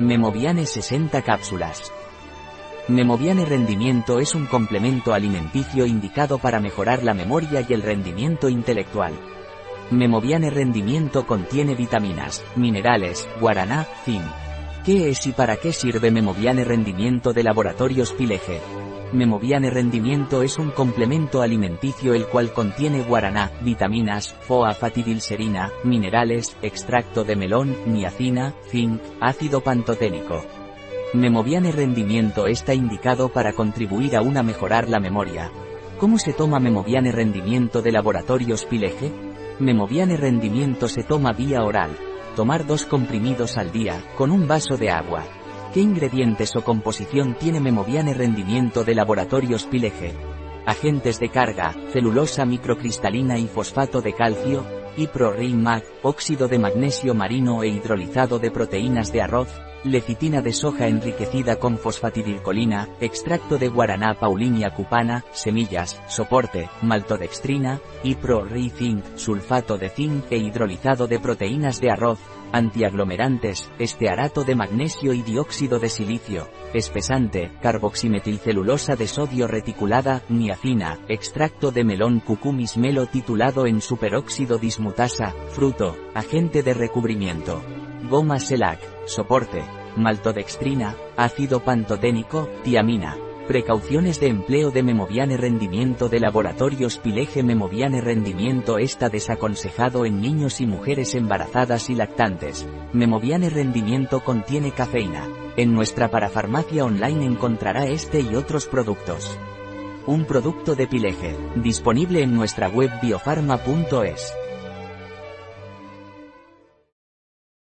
Memoviane 60 cápsulas. Memoviane Rendimiento es un complemento alimenticio indicado para mejorar la memoria y el rendimiento intelectual. Memoviane Rendimiento contiene vitaminas, minerales, guaraná, zinc. ¿Qué es y para qué sirve Memoviane Rendimiento de Laboratorios Pileje? Memoviane Rendimiento es un complemento alimenticio el cual contiene guaraná, vitaminas, foa-fatidilserina, minerales, extracto de melón, niacina, zinc, ácido pantoténico. Memoviane Rendimiento está indicado para contribuir a una mejorar la memoria. ¿Cómo se toma Memoviane Rendimiento de Laboratorios Pileje? Memoviane Rendimiento se toma vía oral. Tomar dos comprimidos al día, con un vaso de agua. ¿Qué ingredientes o composición tiene Memoviane Rendimiento de Laboratorios Pileje? Agentes de carga, celulosa microcristalina y fosfato de calcio, Mag, óxido de magnesio marino e hidrolizado de proteínas de arroz, lecitina de soja enriquecida con fosfatidilcolina, extracto de guaraná paulinia cupana, semillas, soporte, maltodextrina, zinc, sulfato de zinc e hidrolizado de proteínas de arroz, antiaglomerantes, estearato de magnesio y dióxido de silicio, espesante, carboximetilcelulosa de sodio reticulada, niacina, extracto de melón cucumis melo titulado en superóxido dismutasa, fruto, agente de recubrimiento. Goma Selac, soporte, maltodextrina, ácido pantoténico, tiamina. Precauciones de empleo de Memoviane Rendimiento de Laboratorios Pileje Memoviane Rendimiento está desaconsejado en niños y mujeres embarazadas y lactantes. Memoviane Rendimiento contiene cafeína. En nuestra parafarmacia online encontrará este y otros productos. Un producto de Pileje, disponible en nuestra web biofarma.es.